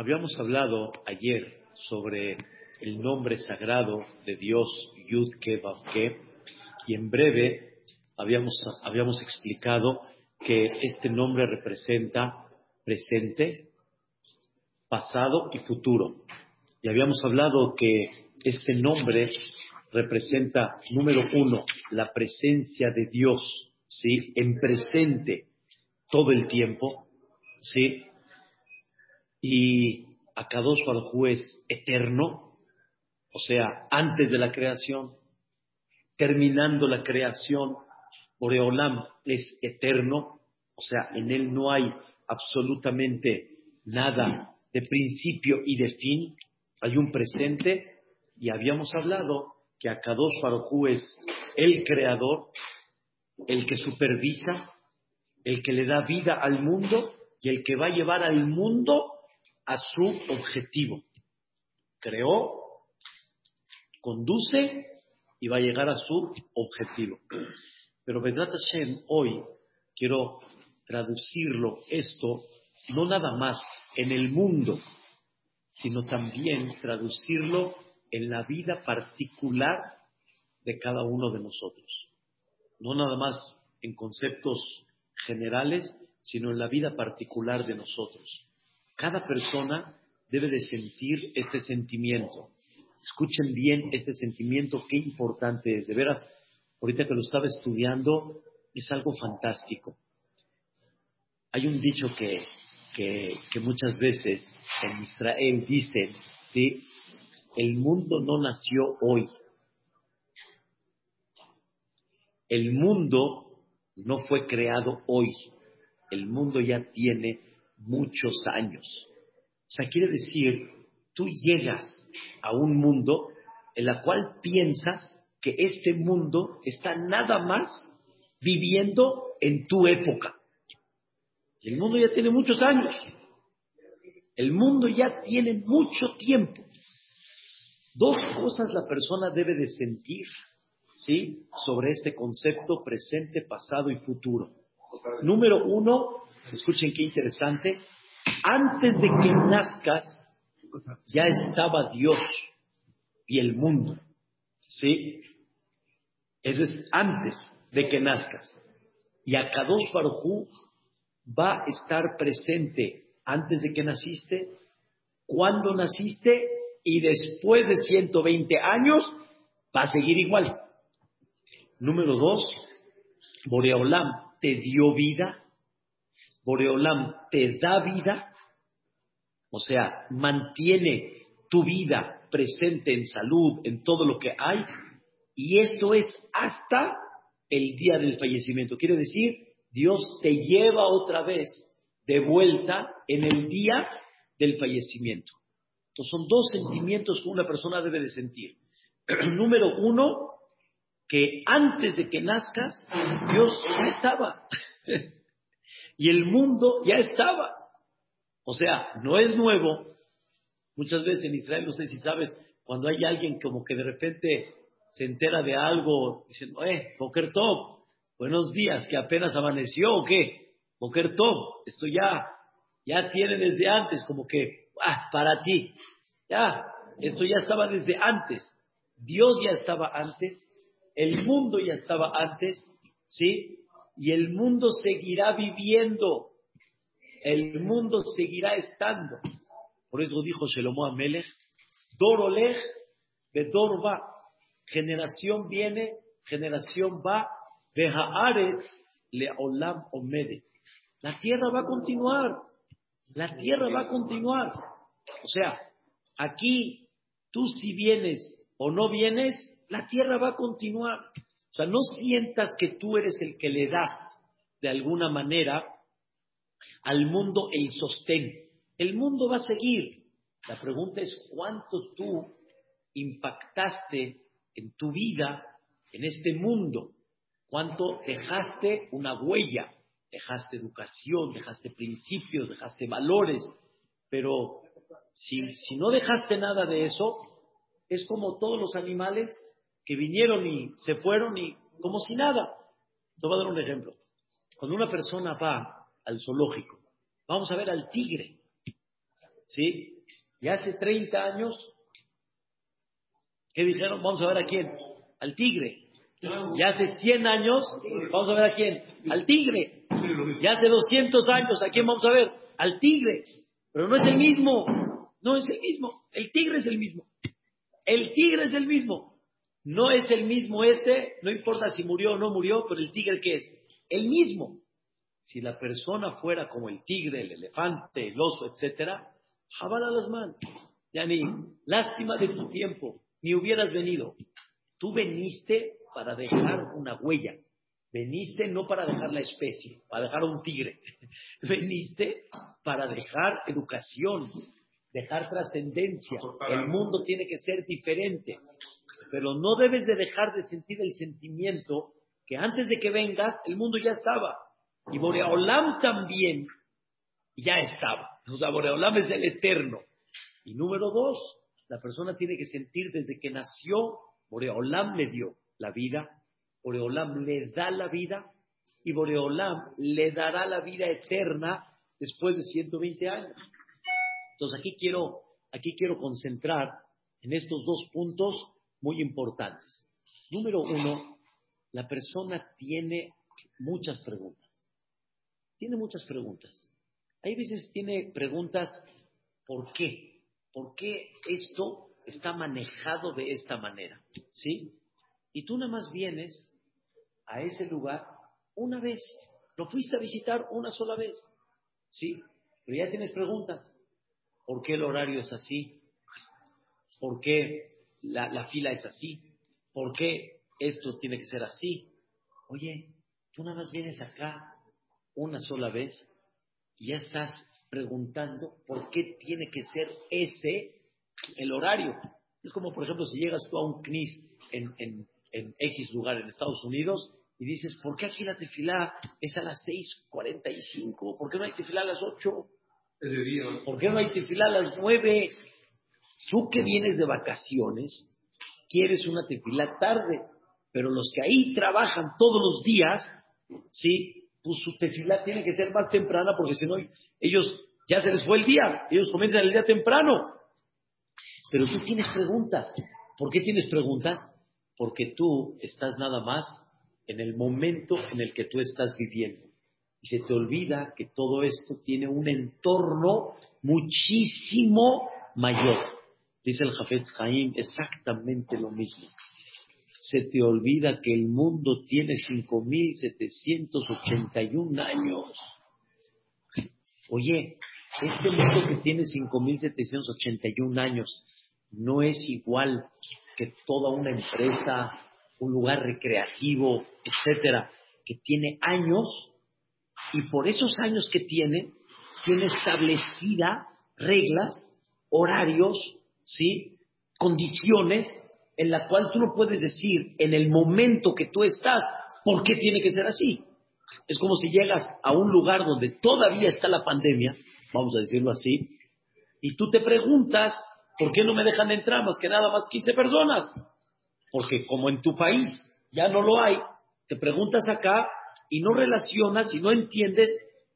Habíamos hablado ayer sobre el nombre sagrado de Dios, Yud Ke y en breve habíamos, habíamos explicado que este nombre representa presente, pasado y futuro. Y habíamos hablado que este nombre representa, número uno, la presencia de Dios, ¿sí? En presente todo el tiempo, ¿sí? Y Akadosh Baruj es eterno, o sea, antes de la creación, terminando la creación, Boreolam es eterno, o sea, en él no hay absolutamente nada de principio y de fin, hay un presente, y habíamos hablado que Akadosh Baruj es el creador, el que supervisa, el que le da vida al mundo y el que va a llevar al mundo a su objetivo. Creó, conduce y va a llegar a su objetivo. Pero Vedrat Hashem, hoy quiero traducirlo esto no nada más en el mundo, sino también traducirlo en la vida particular de cada uno de nosotros. No nada más en conceptos generales, sino en la vida particular de nosotros. Cada persona debe de sentir este sentimiento. Escuchen bien este sentimiento, qué importante es. De veras, ahorita que lo estaba estudiando, es algo fantástico. Hay un dicho que, que, muchas veces en Israel dicen, ¿sí? El mundo no nació hoy. El mundo no fue creado hoy. El mundo ya tiene muchos años. O sea, quiere decir, tú llegas a un mundo en la cual piensas que este mundo está nada más viviendo en tu época. El mundo ya tiene muchos años. El mundo ya tiene mucho tiempo. Dos cosas la persona debe de sentir, ¿sí? Sobre este concepto presente, pasado y futuro. Número uno, escuchen qué interesante, antes de que nazcas ya estaba Dios y el mundo, ¿sí? Eso es antes de que nazcas. Y Akadosh Barujú va a estar presente antes de que naciste, cuando naciste y después de 120 años va a seguir igual. Número dos, Boreolam te dio vida, Boreolam te da vida, o sea, mantiene tu vida presente en salud, en todo lo que hay, y esto es hasta el día del fallecimiento. Quiere decir, Dios te lleva otra vez de vuelta en el día del fallecimiento. Entonces son dos sentimientos que una persona debe de sentir. Número uno, que antes de que nazcas, Dios ya estaba. y el mundo ya estaba. O sea, no es nuevo. Muchas veces en Israel, no sé si sabes, cuando hay alguien como que de repente se entera de algo, diciendo, eh, Boker Top, buenos días, que apenas amaneció o qué, Boker Top, esto ya, ya tiene desde antes, como que, ah, para ti, ya, esto ya estaba desde antes, Dios ya estaba antes, el mundo ya estaba antes, ¿sí? Y el mundo seguirá viviendo, el mundo seguirá estando. Por eso dijo Shelomo Amelech, Dorolech, Bedorba, generación viene, generación va, Behaaretz le olam omede. La tierra va a continuar, la tierra va a continuar. O sea, aquí tú si vienes o no vienes, la tierra va a continuar. O sea, no sientas que tú eres el que le das de alguna manera al mundo el sostén. El mundo va a seguir. La pregunta es cuánto tú impactaste en tu vida, en este mundo, cuánto dejaste una huella, dejaste educación, dejaste principios, dejaste valores, pero si, si no dejaste nada de eso, es como todos los animales que vinieron y se fueron y como si nada. Te voy a dar un ejemplo. Cuando una persona va al zoológico, vamos a ver al tigre. ¿Sí? Y hace 30 años, ¿qué dijeron? Vamos a ver a quién. Al tigre. Y hace 100 años, vamos a ver a quién. Al tigre. Y hace 200 años, ¿a quién vamos a ver? Al tigre. Pero no es el mismo. No es el mismo. El tigre es el mismo. El tigre es el mismo. No es el mismo este, no importa si murió o no murió, pero el tigre ¿qué es? El mismo. Si la persona fuera como el tigre, el elefante, el oso, etcétera, jabala las manos. Ya ni, lástima de tu tiempo, ni hubieras venido. Tú veniste para dejar una huella. Veniste no para dejar la especie, para dejar un tigre. Veniste para dejar educación, dejar trascendencia. El mundo tiene que ser diferente. Pero no debes de dejar de sentir el sentimiento que antes de que vengas, el mundo ya estaba. Y Boreolam también ya estaba. O sea, Boreolam es el eterno. Y número dos, la persona tiene que sentir desde que nació, Boreolam le dio la vida, Boreolam le da la vida y Boreolam le dará la vida eterna después de 120 años. Entonces aquí quiero, aquí quiero concentrar en estos dos puntos muy importantes. Número uno, la persona tiene muchas preguntas. Tiene muchas preguntas. Hay veces tiene preguntas, ¿por qué? ¿Por qué esto está manejado de esta manera? ¿Sí? Y tú nada más vienes a ese lugar una vez. Lo fuiste a visitar una sola vez. ¿Sí? Pero ya tienes preguntas. ¿Por qué el horario es así? ¿Por qué la, fila es así? ¿Por qué esto tiene que ser así? Oye, tú nada más vienes acá una sola vez y ya estás preguntando por qué tiene que ser ese el horario. Es como, por ejemplo, si llegas tú a un CNIS en, en, en X lugar en Estados Unidos y dices, ¿por qué aquí la tefilá es a las 6.45? ¿Por qué no hay tefilá a las 8? ¿Por qué no hay tefilá a las 9? Tú que vienes de vacaciones, quieres una tefilá tarde, pero los que ahí trabajan todos los días, ¿sí? Pues su tefilá tiene que ser más temprana porque si no, ellos ya se les fue el día, ellos comienzan el día temprano. Pero tú tienes preguntas. ¿Por qué tienes preguntas? Porque tú estás nada más en el momento en el que tú estás viviendo. Y se te olvida que todo esto tiene un entorno muchísimo mayor. Dice el Jafetz Haim exactamente lo mismo. Se te olvida que el mundo tiene 5.781 años. Oye, este mundo que tiene 5.781 años no es igual que toda una empresa, un lugar recreativo, etcétera, que tiene años y por esos años que tiene, tiene establecida reglas, horarios, ¿sí? Condiciones en la cual tú no puedes decir en el momento que tú estás, ¿por qué tiene que ser así? Es como si llegas a un lugar donde todavía está la pandemia, vamos a decirlo así, y tú te preguntas, ¿por qué no me dejan entrar más que nada más 15 personas? Porque como en tu país ya no lo hay, te preguntas acá y no relacionas y no entiendes,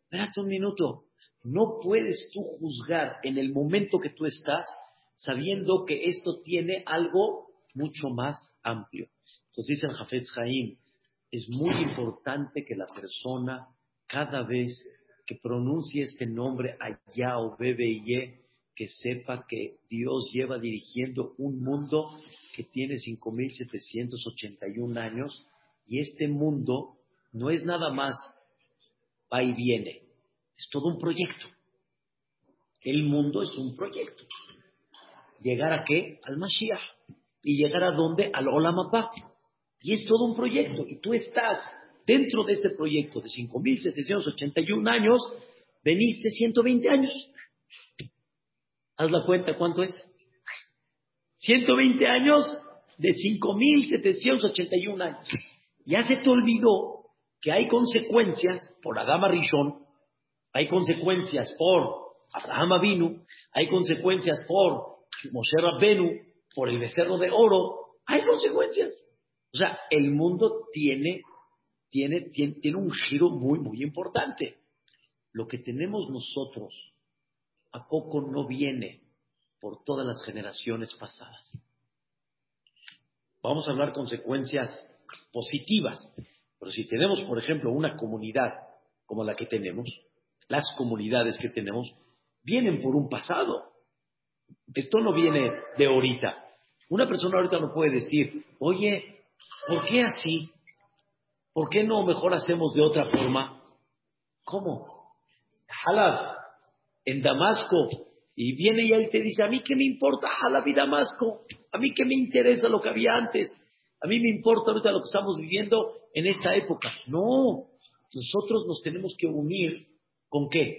espérate un minuto, no puedes tú juzgar en el momento que tú estás sabiendo que esto tiene algo mucho más amplio. Entonces dice el Jafetz Haim, es muy importante que la persona cada vez que pronuncie este nombre allá o ye, que sepa que Dios lleva dirigiendo un mundo que tiene 5.781 años y este mundo no es nada más va y viene, es todo un proyecto. El mundo es un proyecto. ¿Llegar a qué? Al Mashiach. ¿Y llegar a dónde? Al Olamapá. Y es todo un proyecto. Y tú estás dentro de ese proyecto de 5.781 años, veniste 120 años. Haz la cuenta, ¿cuánto es? 120 años de 5.781 años. Ya se te olvidó que hay consecuencias por Adama Rishon, hay consecuencias por Abraham Avinu, hay consecuencias por Moshe Rabbenu, por el becerro de oro, hay consecuencias. O sea, el mundo tiene, tiene, tiene, un giro muy, muy importante. Lo que tenemos nosotros ¿a poco no viene por todas las generaciones pasadas? Vamos a hablar consecuencias positivas, pero si tenemos, por ejemplo, una comunidad como la que tenemos, las comunidades que tenemos, vienen por un pasado. Esto no viene de ahorita. Una persona ahorita no puede decir, oye, ¿por qué así? ¿Por qué no mejor hacemos de otra forma? ¿Cómo? Halab, en Damasco, y viene y él te dice, a mí qué me importa Halab y Damasco, a mí qué me interesa lo que había antes, a mí me importa ahorita lo que estamos viviendo en esta época. No, nosotros nos tenemos que unir con qué?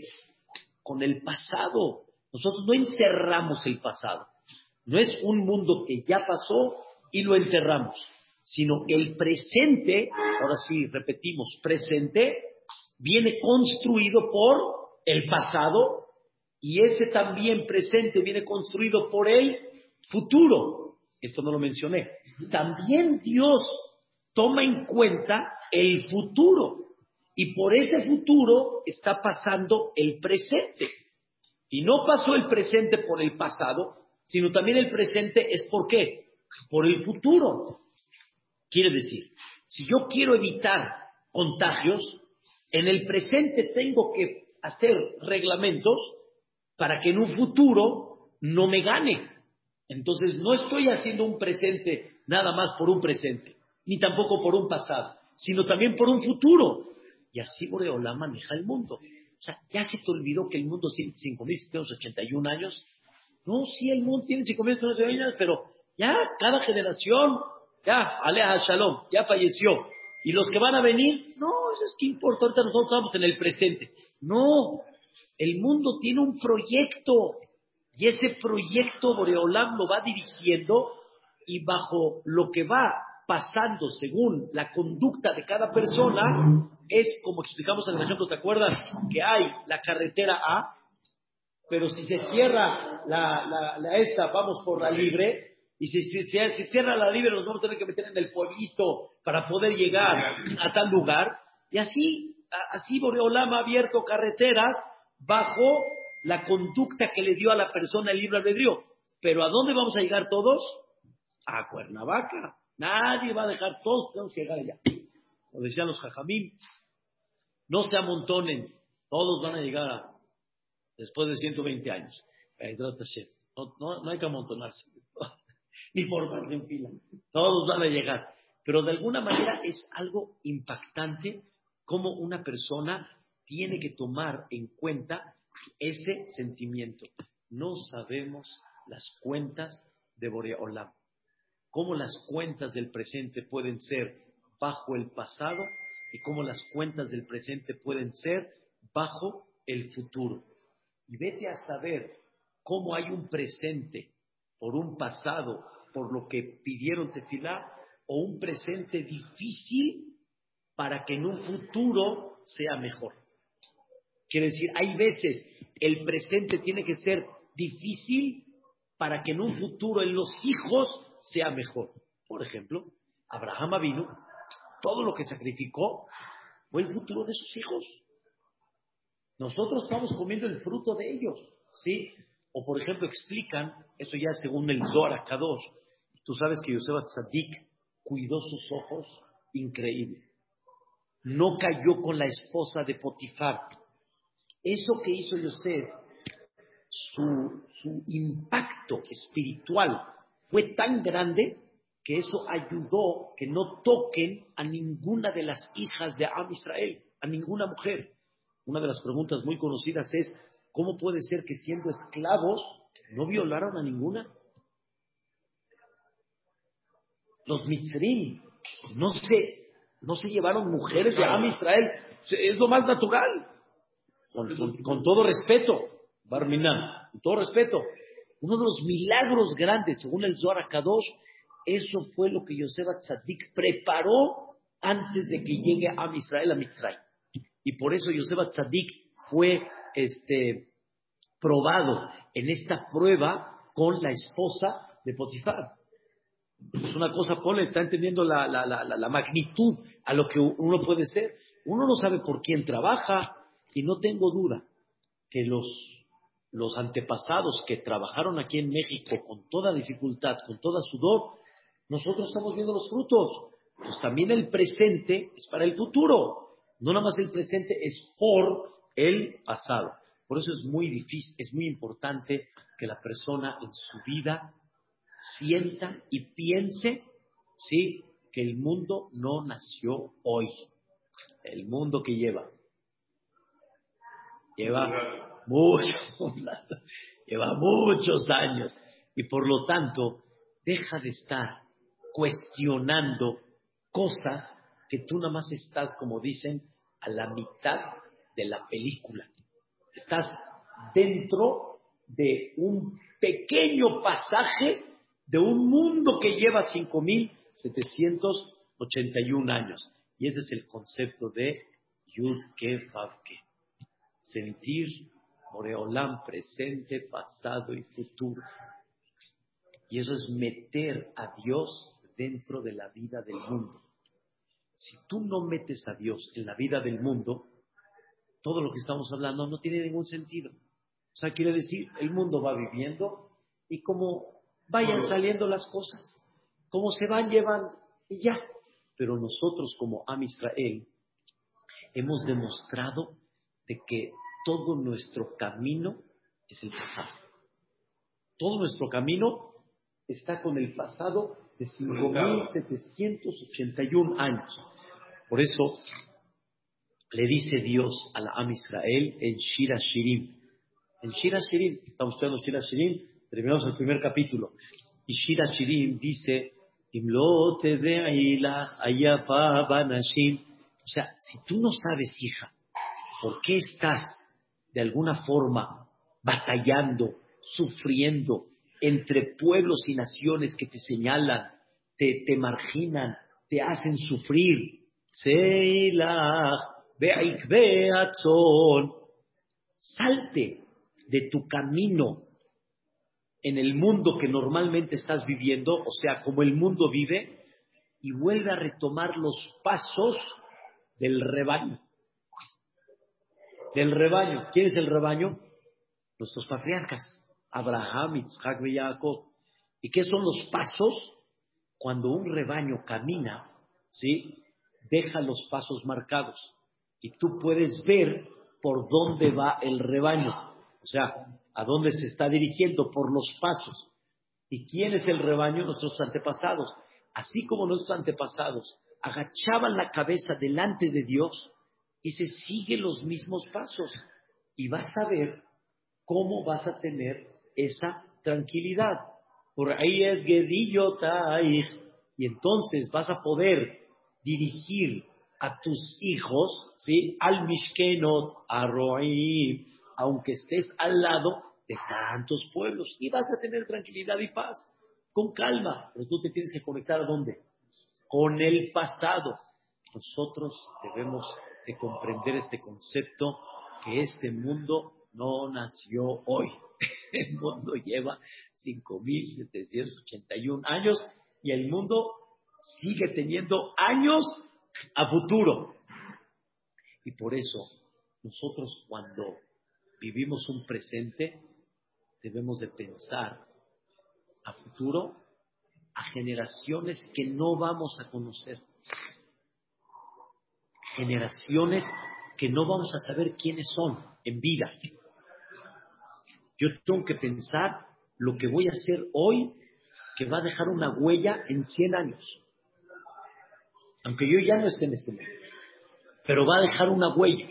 Con el pasado. Nosotros no enterramos el pasado. No es un mundo que ya pasó y lo enterramos, sino el presente, ahora sí, repetimos, presente, viene construido por el pasado y ese también presente viene construido por el futuro. Esto no lo mencioné. También Dios toma en cuenta el futuro y por ese futuro está pasando el presente. Y no pasó el presente por el pasado, sino también el presente es por qué? Por el futuro. Quiere decir, si yo quiero evitar contagios, en el presente tengo que hacer reglamentos para que en un futuro no me gane. Entonces no estoy haciendo un presente nada más por un presente, ni tampoco por un pasado, sino también por un futuro. Y así Boreolá maneja el mundo. Sea, ya se te olvidó que el mundo tiene 5.781 años no, sí, el mundo tiene 5.000 años, pero ya cada generación, ya, Alea Shalom, ya falleció. Y los que van a venir, no, eso es que importa, ahorita nosotros estamos en el presente. No, el mundo tiene un proyecto y ese proyecto Boreolam lo va dirigiendo y bajo lo que va pasando según la conducta de cada persona, es como explicamos en el ejemplo, ¿te acuerdas? Que hay la carretera A, pero si se cierra la, esta, vamos por la libre, y si, se cierra la libre nos vamos a tener que meter en el pueblito para poder llegar a tal lugar, y así, así Boreolam ha abierto carreteras bajo la conducta que le dio a la persona el libre albedrío. Pero ¿a dónde vamos a llegar todos? A Cuernavaca. Nadie va a dejar, todos tenemos que llegar allá. Como decían los jajamín, no se amontonen, todos van a llegar después de 120 años. No, no, hay que amontonarse, ni formarse en fila. Todos van a llegar. Pero de alguna manera es algo impactante cómo una persona tiene que tomar en cuenta ese sentimiento. No sabemos las cuentas de Boreolam. Cómo las cuentas del presente pueden ser bajo el pasado y cómo las cuentas del presente pueden ser bajo el futuro. Y vete a saber cómo hay un presente por un pasado, por lo que pidieron tefilá, o un presente difícil para que en un futuro sea mejor. Quiere decir, hay veces el presente tiene que ser difícil para que en un futuro en los hijos sea mejor. Por ejemplo, Abraham vino, todo lo que sacrificó fue el futuro de sus hijos. Nosotros estamos comiendo el fruto de ellos, ¿sí? O por ejemplo explican, eso ya según el Zohar Kadosh, tú sabes que Yosef Tzadik cuidó sus ojos, increíble. No cayó con la esposa de Potifar. Eso que hizo Yosef, su, su impacto espiritual fue tan grande que eso ayudó que no toquen a ninguna de las hijas de Am Israel, a ninguna mujer. Una de las preguntas muy conocidas es, ¿cómo puede ser que siendo esclavos no violaron a ninguna? Los mitzrim no se, no se llevaron mujeres de Am Israel, es lo más natural. Con, todo respeto, Barminan, con todo respeto. Uno de los milagros grandes, según el Zohar Kadosh, eso fue lo que Yosef Tzadik preparó antes de que llegue a Israel a Mitzray y por eso Yosef Tzadik fue este, probado en esta prueba con la esposa de Potifar. Es una cosa, ponle, está entendiendo la, la, magnitud a lo que uno puede ser. Uno no sabe por quién trabaja y no tengo duda que los, los antepasados que trabajaron aquí en México con toda dificultad, con toda sudor, nosotros estamos viendo los frutos. Pues también el presente es para el futuro. No nada más el presente es por el pasado. Por eso es muy difícil, es muy importante que la persona en su vida sienta y piense, sí, que el mundo no nació hoy. El mundo que lleva. Lleva muchos, lleva muchos años. Y por lo tanto, deja de estar cuestionando cosas que tú nada más estás, como dicen, a la mitad de la película. Estás dentro de un pequeño pasaje de un mundo que lleva 5.781 años. Y ese es el concepto de Yud Ke Sentir Moreolam presente, pasado y futuro. Y eso es meter a Dios dentro de la vida del mundo. Si tú no metes a Dios en la vida del mundo, todo lo que estamos hablando no tiene ningún sentido. O sea, quiere decir, el mundo va viviendo y como vayan saliendo las cosas, como se van llevando y ya. Pero nosotros como Am Israel hemos demostrado de que todo nuestro camino es el pasado. Todo nuestro camino está con el pasado de 5.781 años. Por eso le dice Dios a la Am Israel en Shira Shirim. En Shira Shirim, estamos estudiando Shira Shirim, terminamos el primer capítulo. Y Shira Shirim dice, o sea, si tú no sabes, hija, por qué estás de alguna forma batallando, sufriendo, entre pueblos y naciones que te señalan, te, te marginan, te hacen sufrir. Salte de tu camino en el mundo que normalmente estás viviendo, o sea, como el mundo vive, y vuelve a retomar los pasos del rebaño. Del rebaño. ¿Quién es el rebaño? Nuestros patriarcas. Abraham, Isaac y Jacob. ¿Y qué son los pasos? Cuando un rebaño camina, ¿sí? Deja los pasos marcados y tú puedes ver por dónde va el rebaño, o sea, a dónde se está dirigiendo por los pasos. ¿Y quién es el rebaño? Nuestros antepasados. Así como nuestros antepasados agachaban la cabeza delante de Dios y se siguen los mismos pasos. Y vas a ver cómo vas a tener esa tranquilidad. Por ahí es Gedillo Y entonces vas a poder dirigir a tus hijos, ¿sí? Al Mishkenot, a Roim, aunque estés al lado de tantos pueblos. Y vas a tener tranquilidad y paz, con calma. Pero tú te tienes que conectar a dónde? Con el pasado. Nosotros debemos de comprender este concepto que este mundo no nació hoy. El mundo lleva 5.781 años y el mundo sigue teniendo años a futuro. Y por eso nosotros cuando vivimos un presente debemos de pensar a futuro, a generaciones que no vamos a conocer. Generaciones que no vamos a saber quiénes son en vida. Yo tengo que pensar lo que voy a hacer hoy que va a dejar una huella en 100 años. Aunque yo ya no esté en este mundo. Pero va a dejar una huella.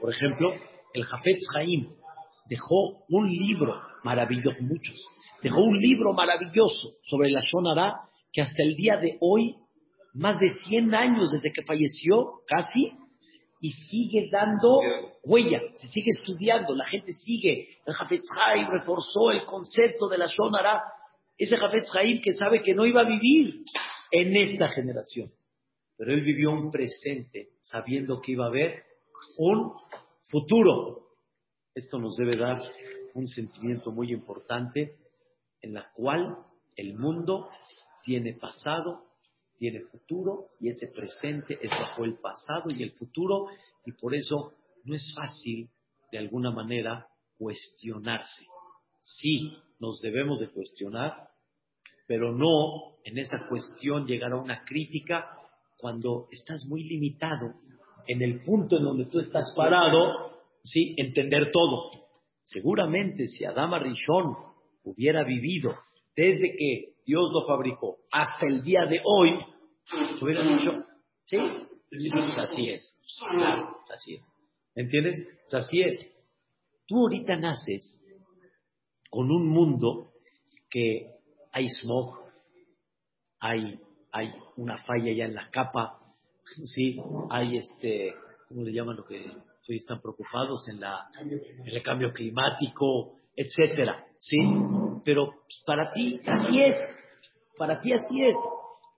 Por ejemplo, el Jafetz Haim dejó un libro maravilloso, muchos, dejó un libro maravilloso sobre la Shonara que hasta el día de hoy, más de 100 años desde que falleció, casi, y sigue dando huella, se sigue estudiando, la gente sigue. El Jafetz reforzó el concepto de la Shonara, ese Jafetz Haim que sabe que no iba a vivir en esta generación, pero él vivió un presente sabiendo que iba a haber un futuro. Esto nos debe dar un sentimiento muy importante en la cual el mundo tiene pasado, tiene futuro y ese presente es bajo el pasado y el futuro y por eso no es fácil de alguna manera cuestionarse. Sí, nos debemos de cuestionar, pero no en esa cuestión llegar a una crítica cuando estás muy limitado en el punto en donde tú estás parado, sí, entender todo. Seguramente si Adama Rishon hubiera vivido desde que Dios lo fabricó. Hasta el día de hoy, hubiera dicho, sí, así es, así es. ¿Entiendes? así es. Tú ahorita naces con un mundo que hay smog, hay, hay una falla ya en la capa, sí, hay este, ¿cómo le llaman lo que hoy están preocupados en la el cambio climático, etcétera, sí, pero para ti así es, para ti así es,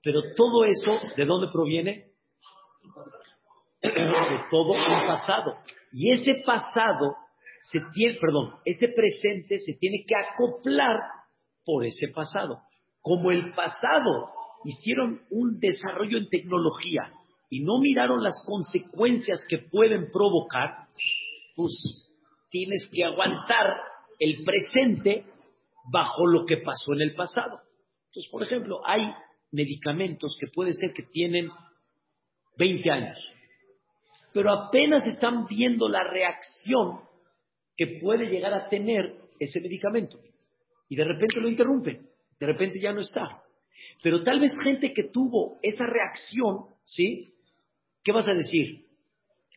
pero todo eso, ¿de dónde proviene? De todo un pasado. Y ese pasado se tiene, perdón, ese presente se tiene que acoplar por ese pasado. Como el pasado hicieron un desarrollo en tecnología y no miraron las consecuencias que pueden provocar, pues tienes que aguantar el presente bajo lo que pasó en el pasado. Entonces, por ejemplo, hay medicamentos que puede ser que tienen 20 años, pero apenas están viendo la reacción que puede llegar a tener ese medicamento. Y de repente lo interrumpen, de repente ya no está. Pero tal vez gente que tuvo esa reacción, ¿sí? ¿Qué vas a decir?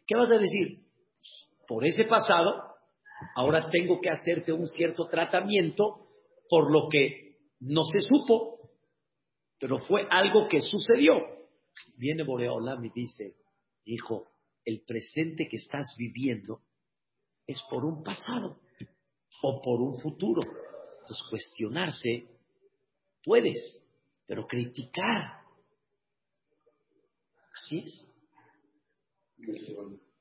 ¿Qué vas a decir? Por ese pasado, ahora tengo que hacerte un cierto tratamiento por lo que no se supo, pero fue algo que sucedió. Viene Boreolam y dice, hijo, el presente que estás viviendo es por un pasado o por un futuro. Entonces, cuestionarse puedes, pero criticar. Así es.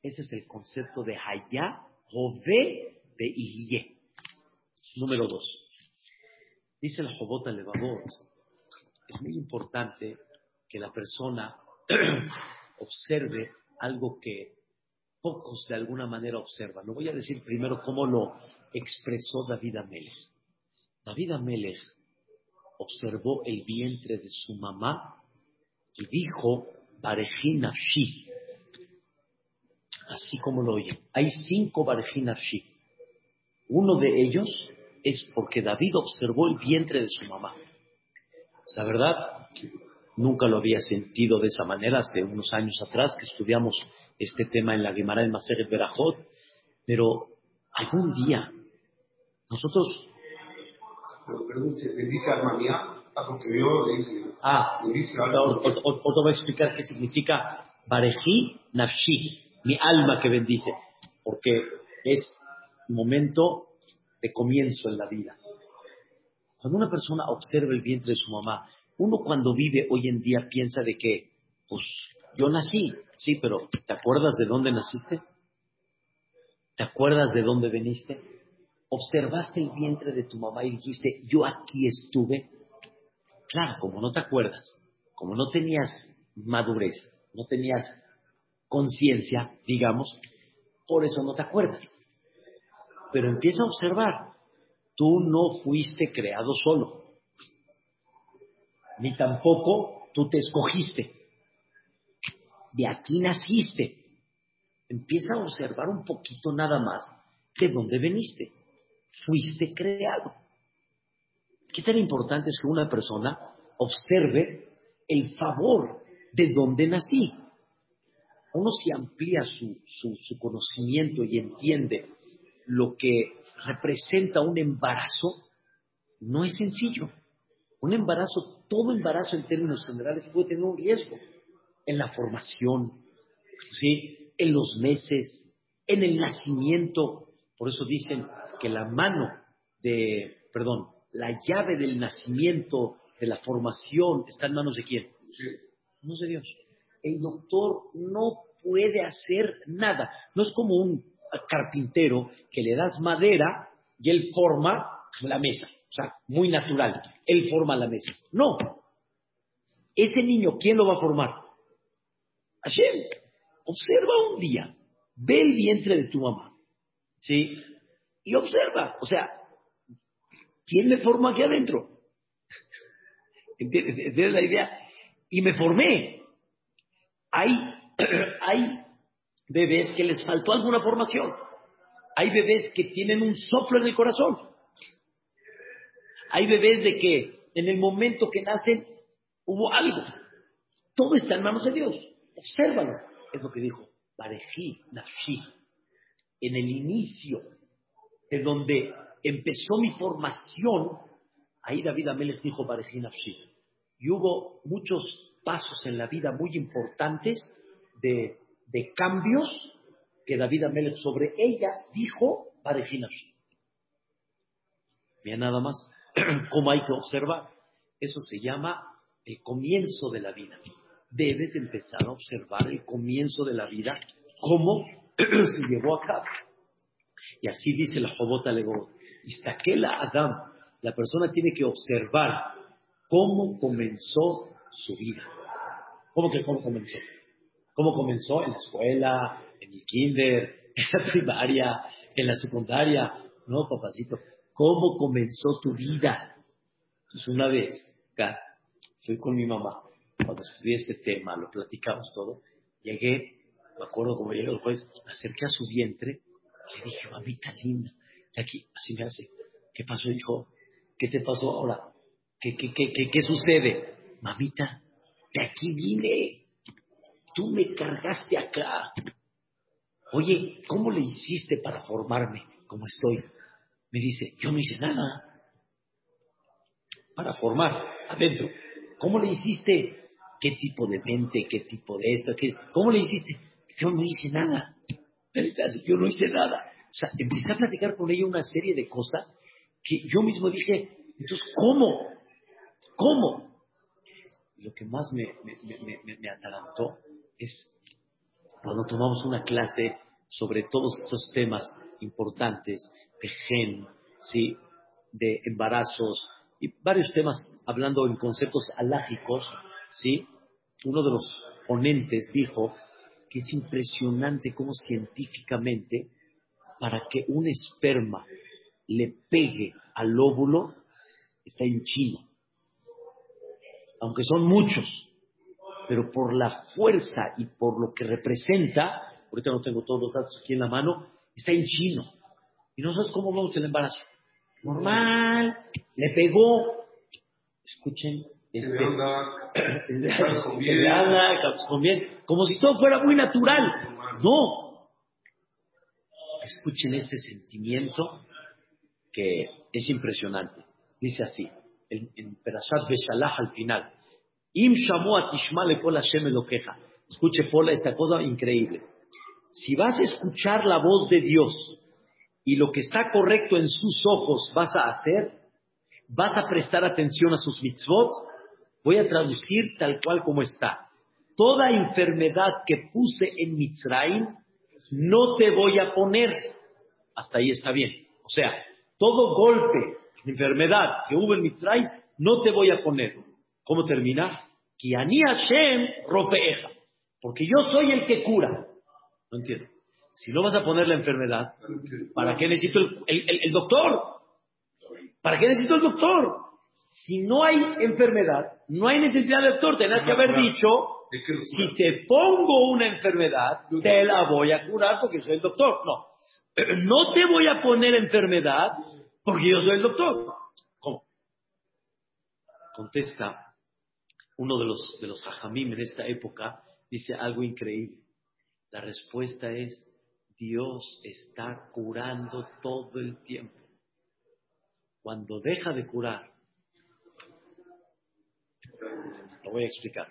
Ese es el concepto de Hayá, Jové, de Iye. Número dos. Dice el Jobot Levavot, es muy importante que la persona observe algo que pocos de alguna manera observan. Lo voy a decir primero cómo lo expresó David Amelech. David Amelech observó el vientre de su mamá y dijo, Barejinafshi. Así como lo oye. Hay cinco Barejinafshi. Uno de ellos es porque David observó el vientre de su mamá. La verdad, nunca lo había sentido de esa manera hace unos años atrás que estudiamos este tema en la Guimara de Maseret Berajot, pero algún día nosotros... Perdón, ¿se dice alma mía? Ah, porque yo le dice... Ah, os voy a explicar qué significa Bareji Nafshi, mi alma que bendice, porque es momento de comienzo en la vida. Cuando una persona observa el vientre de su mamá, uno cuando vive hoy en día piensa de que, pues, yo nací, sí, pero ¿te acuerdas de dónde naciste? ¿Te acuerdas de dónde veniste? ¿Observaste el vientre de tu mamá y dijiste, yo aquí estuve? Claro, como no te acuerdas, como no tenías madurez, no tenías conciencia, digamos, por eso no te acuerdas. Pero empieza a observar, tú no fuiste creado solo, ni tampoco tú te escogiste de aquí naciste. Empieza a observar un poquito nada más de dónde veniste. Fuiste creado. ¿Qué tan importante es que una persona observe el favor de dónde nací? Uno si amplía su, su conocimiento y entiende lo que representa un embarazo, no es sencillo. Un embarazo, todo embarazo en términos generales puede tener un riesgo en la formación, ¿sí? en los meses, en el nacimiento. Por eso dicen que la mano de, perdón, la llave del nacimiento, de la formación, está en manos de quién? En manos de Dios. El doctor no puede hacer nada. No es como un carpintero que le das madera y él forma la mesa. O sea, muy natural. Él forma la mesa. No. Ese niño, ¿quién lo va a formar? Hashem, observa un día, ve el vientre de tu mamá, ¿sí? y observa. O sea, ¿quién me formó aquí adentro? ¿Entiendes, la idea? Y me formé. Hay, hay bebés que les faltó alguna formación. Hay bebés que tienen un soplo en el corazón. Hay bebés de que en el momento que nacen hubo algo. Todo está en manos de Dios. Obsérvalo. Es lo que dijo Barejí Nafshi. En el inicio de donde empezó mi formación, ahí David Amelech dijo Barejí Nafshi. Y hubo muchos pasos en la vida muy importantes de, de cambios que David Amelech sobre ellas dijo Nafshi. Mira nada más cómo hay que observar. Eso se llama el comienzo de la vida. Debes empezar a observar el comienzo de la vida, cómo se llevó a cabo. Y así dice la Jobota Legó. Istaquela Adam, la persona tiene que observar cómo comenzó su vida. ¿Cómo cómo comenzó? ¿Cómo comenzó? En la escuela, en el kinder, en la primaria, en la secundaria. No, papacito. ¿Cómo comenzó tu vida? Entonces, una vez, acá, fui con mi mamá, cuando estudié este tema, lo platicamos todo, llegué, me acuerdo como llegué el juez, me acerqué a su vientre, le dije, mamita linda, de aquí, así me hace, ¿qué pasó, hijo? ¿Qué te pasó ahora? ¿Qué, qué, qué, qué, qué sucede? Mamita, de aquí vine, tú me cargaste acá. Oye, ¿cómo le hiciste para formarme como estoy? Me dice, yo no hice nada para formar adentro. ¿Cómo le hiciste? ¿Qué tipo de mente? ¿Qué tipo de esto? ¿Qué? ¿Cómo le hiciste? Yo no hice nada. Yo no hice nada. O sea, empecé a platicar con ella una serie de cosas que yo mismo dije, entonces, ¿cómo? ¿Cómo? Lo que más me, me, me, me atalantó es cuando tomamos una clase sobre todos estos temas importantes de gen, ¿sí? de embarazos, y varios temas hablando en conceptos alágicos, ¿sí? Uno de los ponentes dijo que es impresionante cómo científicamente para que un esperma le pegue al óvulo está en chino. Aunque son muchos, pero por la fuerza y por lo que representa, ahorita no tengo todos los datos aquí en la mano, está en chino. Y no sabes cómo vamos el embarazo normal, le pegó. Escuchen, este, se le anda, como si todo fuera muy natural. No. Escuchen este sentimiento que es impresionante. Dice así, en, en Perashat al final. Im Atishma le lo queja. Escuche, Pola, esta cosa increíble. Si vas a escuchar la voz de Dios y lo que está correcto en sus ojos vas a hacer, vas a prestar atención a sus mitzvot, voy a traducir tal cual como está. Toda enfermedad que puse en Mitzrayim, no te voy a poner. Hasta ahí está bien. O sea, todo golpe, enfermedad que hubo en Mitzrayim, no te voy a poner. ¿Cómo termina? Kiani Hashem Porque yo soy el que cura. No entiendo. Si no vas a poner la enfermedad, ¿para qué necesito el, doctor? ¿Para qué necesito el doctor? Si no hay enfermedad, no hay necesidad de doctor. Tenés que haber dicho, si te pongo una enfermedad, te la voy a curar porque soy el doctor. No, no te voy a poner enfermedad porque yo soy el doctor. ¿Cómo? Contesta uno de los, de los hajamim en esta época, dice algo increíble. La respuesta es, Dios está curando todo el tiempo. Cuando deja de curar, lo voy a explicar.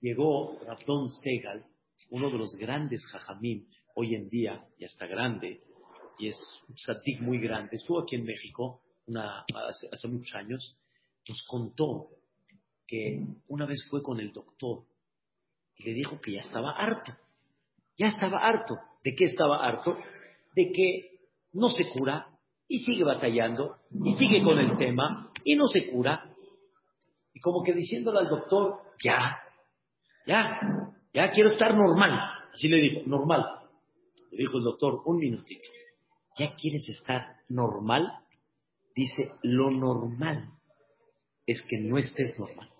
Llegó Rabdon Segal, uno de los grandes jajamim hoy en día, y hasta grande, y es un satik muy grande. Estuvo aquí en México hace, hace muchos años. Nos contó que una vez fue con el doctor y le dijo que ya estaba harto. Ya estaba harto ¿De qué estaba harto? De que no se cura y sigue batallando y sigue con el tema y no se cura. Y como que diciéndole al doctor, ya, ya, ya quiero estar normal. Así le dijo, normal. Le dijo el doctor, un minutito. ¿Ya quieres estar normal? Dice, lo normal es que no estés normal.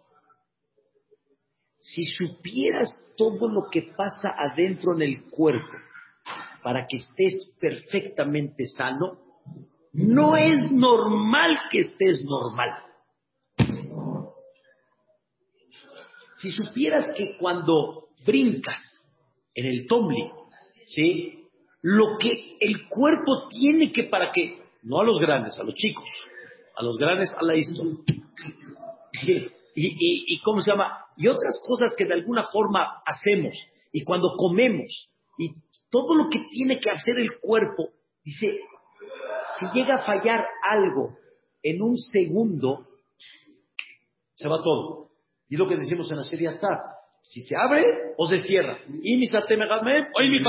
Si supieras todo lo que pasa adentro en el cuerpo para que estés perfectamente sano, no es normal que estés normal. Si supieras que cuando brincas en el tomli, ¿sí? Lo que el cuerpo tiene que para que, no a los grandes, a los chicos, a los grandes a la historia. Y, y, cómo se llama, y otras cosas que de alguna forma hacemos, y cuando comemos, y todo lo que tiene que hacer el cuerpo, dice, si llega a fallar algo en un segundo, se va todo. Y lo que decimos en la serie Atzar, si se abre o se cierra. Y mi o y mi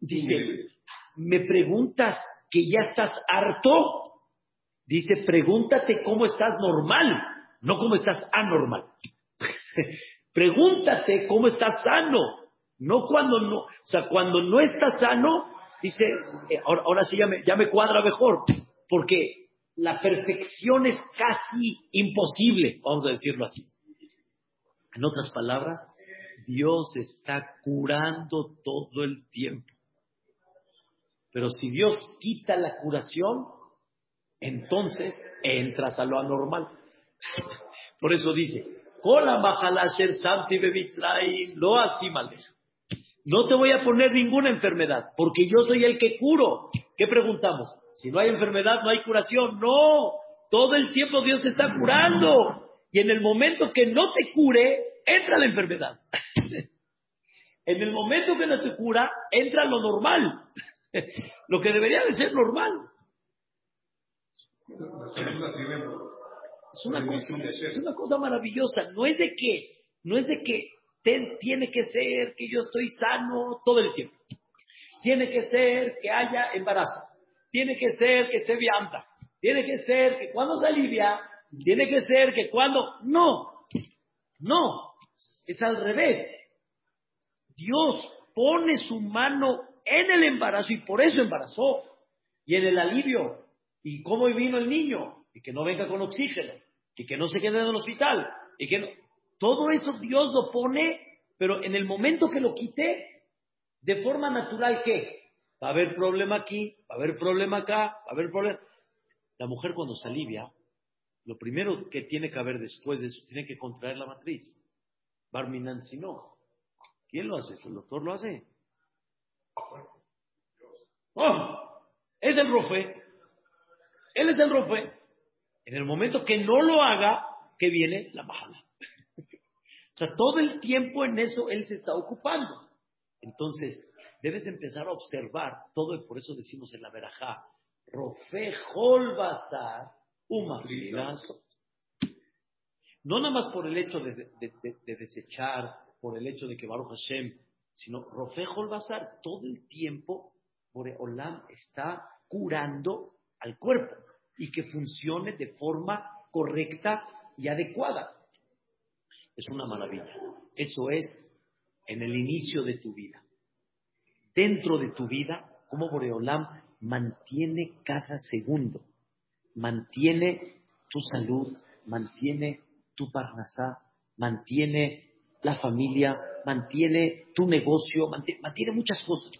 Dice, ¿me preguntas que ya estás harto? Dice, pregúntate cómo estás normal, no cómo estás anormal. Pregúntate cómo estás sano, no cuando no, o sea, cuando no estás sano, dice, eh, ahora, sí ya me, ya me cuadra mejor, porque la perfección es casi imposible, vamos a decirlo así. En otras palabras, Dios está curando todo el tiempo. Pero si Dios quita la curación, entonces entras a lo anormal. Por eso dice, no te voy a poner ninguna enfermedad, porque yo soy el que curo. ¿Qué preguntamos? Si no hay enfermedad, no hay curación. No, todo el tiempo Dios está curando. Y en el momento que no te cure, entra la enfermedad. en el momento que no te cura, entra lo normal. lo que debería de ser normal. Es una, cosa, es una cosa maravillosa. No es de que, no es de que tiene que ser que yo estoy sano todo el tiempo. Tiene que ser que haya embarazo. Tiene que ser que se vianda. Tiene que ser que cuando se alivia, tiene que ser que cuando... No, no, es al revés. Dios pone su mano en el embarazo y por eso embarazó. Y en el alivio. ¿Y cómo vino el niño? Y que no venga con oxígeno. Y que no se quede en el hospital. Y que no... Todo eso Dios lo pone, pero en el momento que lo quite, de forma natural, ¿qué? Va a haber problema aquí, va a haber problema acá, va a haber problema. La mujer cuando se alivia, lo primero que tiene que haber después de eso, tiene que contraer la matriz. Barminan si no. ¿Quién lo hace? ¿El doctor lo hace? Oh, es el rofe. Él es el rofe. En el momento que no lo haga, que viene la mala. o sea, todo el tiempo en eso él se está ocupando. Entonces, debes empezar a observar todo, y por eso decimos en la verajá, rofe holbazar, No nada más por el hecho de, de, desechar, por el hecho de que Baruch Hashem sino Rofejo el Bazar, todo el tiempo Olam está curando al cuerpo y que funcione de forma correcta y adecuada. Es una maravilla. Eso es en el inicio de tu vida. Dentro de tu vida, como Boreolam mantiene cada segundo, mantiene tu salud, mantiene tu parnasá, mantiene la familia, mantiene tu negocio, mantiene, muchas cosas.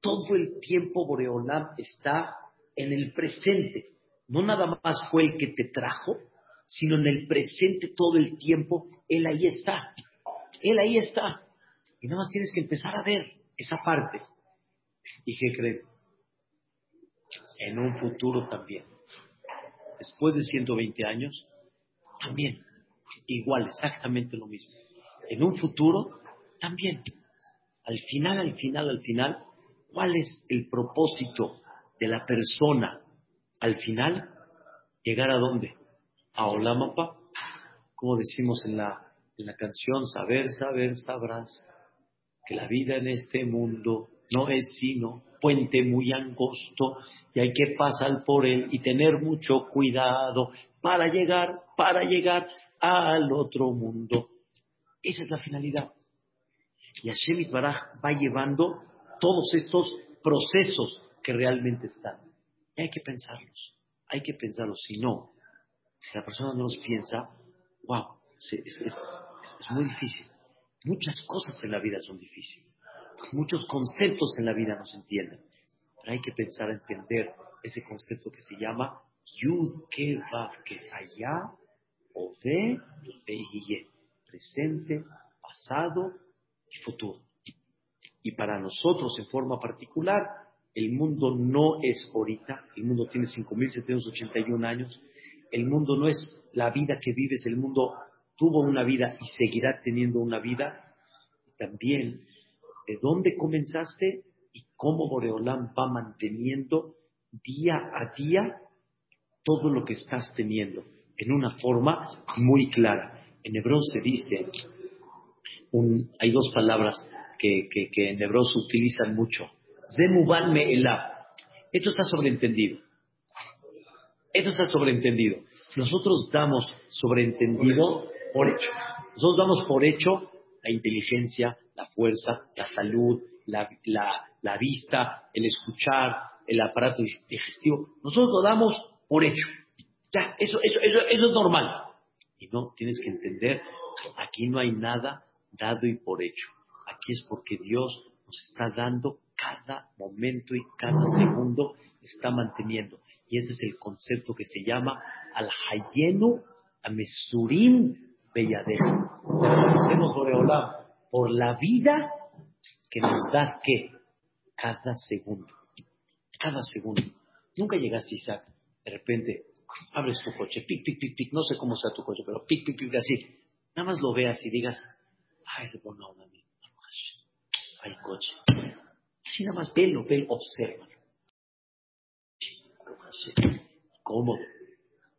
Todo el tiempo Boreolam está en el presente. No nada más fue el que te trajo, sino en el presente todo el tiempo. Él ahí está. Él ahí está. Y nada más tienes que empezar a ver esa parte. ¿Y qué creen? En un futuro también. Después de 120 años, también. Igual, exactamente lo mismo. En un futuro, también, al final, al final, al final, ¿cuál es el propósito de la persona? Al final, llegar a dónde? A Olamapa, como decimos en la, en la canción, saber, saber, sabrás que la vida en este mundo no es sino puente muy angosto y hay que pasar por él y tener mucho cuidado para llegar, para llegar al otro mundo. Esa es la finalidad. Y Hashem Baraj va llevando todos estos procesos que realmente están. Hay que pensarlos, hay que pensarlos. Si no, si la persona no los piensa, wow, es, es muy difícil. Muchas cosas en la vida son difíciles. Muchos conceptos en la vida no se entienden. Pero hay que pensar, entender ese concepto que se llama Yud Ke Vav Ke Allá Ove Presente, pasado y futuro. Y para nosotros en forma particular, el mundo no es ahorita, el mundo tiene 5.781 años, el mundo no es la vida que vives, el mundo tuvo una vida y seguirá teniendo una vida. También de dónde comenzaste y cómo Boreolam va manteniendo día a día todo lo que estás teniendo en una forma muy clara. En hebreo se dice, hay dos palabras que, en hebreo se utilizan mucho. Zemuban elab. Esto está sobreentendido. Esto está sobreentendido. Nosotros damos sobreentendido por hecho. Nosotros damos por hecho la inteligencia, la fuerza, la salud, la, vista, el escuchar, el aparato digestivo. Nosotros lo damos por hecho. Ya, eso, eso, eso, eso es normal. Y no, tienes que entender, aquí no hay nada dado y por hecho. Aquí es porque Dios nos está dando cada momento y cada segundo está manteniendo. Y ese es el concepto que se llama al-hayenu amesurim belladeja. Agradecemos, Boreolam, por la vida que nos das que cada segundo. Cada segundo. Nunca llegaste, Isaac, de repente abres tu coche, pic, pic, pic, pic, no sé cómo sea tu coche, pero pic, pic, pic, así. Nada más lo veas y digas, ay, bueno, hay coche. Así nada más velo, velo, observa. Cómodo.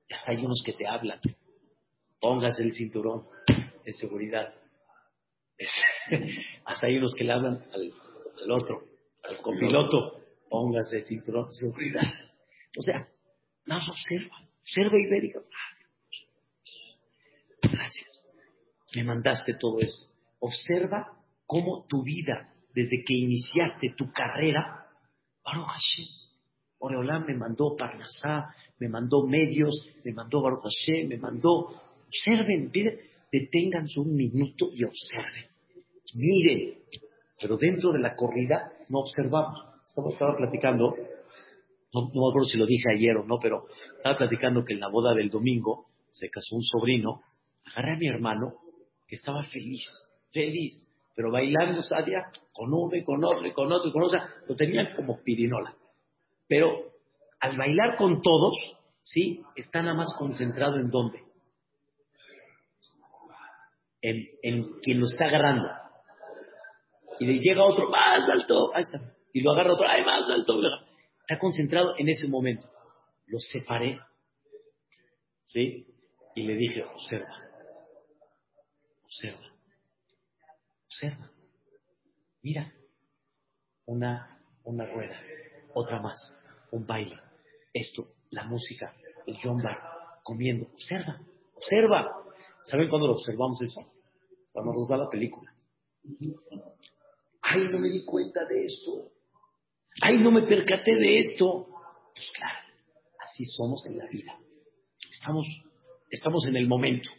Ya hay unos que te hablan. Póngase el cinturón de seguridad. Hasta hay unos que le hablan al, otro, al copiloto, póngase el cinturón de seguridad. O sea, nada más observa, observa y ve, gracias, me mandaste todo esto. Observa cómo tu vida, desde que iniciaste tu carrera, Baruch Hashem, Oreolán me mandó Parnasá, me mandó medios, me mandó Baruch Hashem, me mandó... Observen, deténganse un minuto y observen. Miren, pero dentro de la corrida no observamos. Estaba, platicando, no, no, me acuerdo si lo dije ayer o no, pero estaba platicando que en la boda del domingo se casó un sobrino. Agarré a mi hermano que estaba feliz, feliz, pero bailando Sadia con uno y con otro y con otro y con otro. Lo tenían como pirinola. Pero al bailar con todos, ¿sí? Está nada más concentrado en dónde? En, en quien lo está agarrando y le llega otro más alto, ahí está, y lo agarra otro, ay, más alto, está concentrado en ese momento. Lo separé, ¿sí? Y le dije, observa, observa, observa, mira, una, una rueda, otra más, un baile, esto, la música, el yomba, comiendo, observa, observa. ¿Saben cuándo lo observamos eso? Cuando nos da la película. Ay, no me di cuenta de esto. Ay, no me percaté de esto. Pues claro, así somos en la vida. Estamos, estamos en el momento.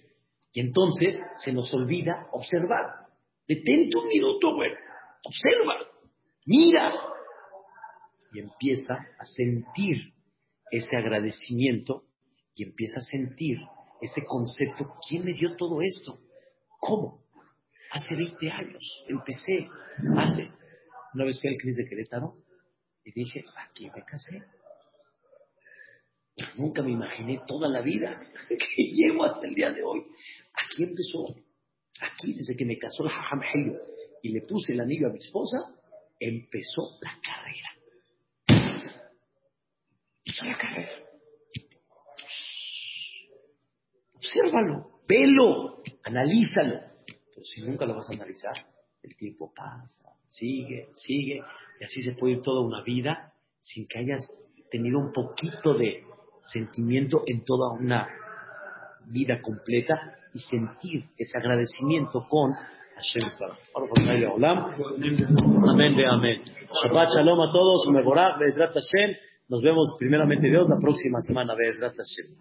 Y entonces se nos olvida observar. Detente un minuto, güey. Observa. Mira. Y empieza a sentir ese agradecimiento y empieza a sentir ese concepto. ¿Quién me dio todo esto? ¿Cómo? Hace 20 años empecé, hace. Una vez fui al CRIS de Querétaro y dije, aquí me casé. nunca me imaginé toda la vida que llevo hasta el día de hoy. Aquí empezó, aquí desde que me casó la Jajam y le puse el anillo a mi esposa, empezó la carrera. Empezó la carrera. Obsérvalo, velo, analízalo si nunca lo vas a analizar, el tiempo pasa, sigue, sigue, y así se puede ir toda una vida sin que hayas tenido un poquito de sentimiento en toda una vida completa y sentir ese agradecimiento con Hashem Amén de amén. Shabbat shalom a todos. Hashem. Nos vemos primeramente Dios la próxima semana. Be'ezrat Hashem.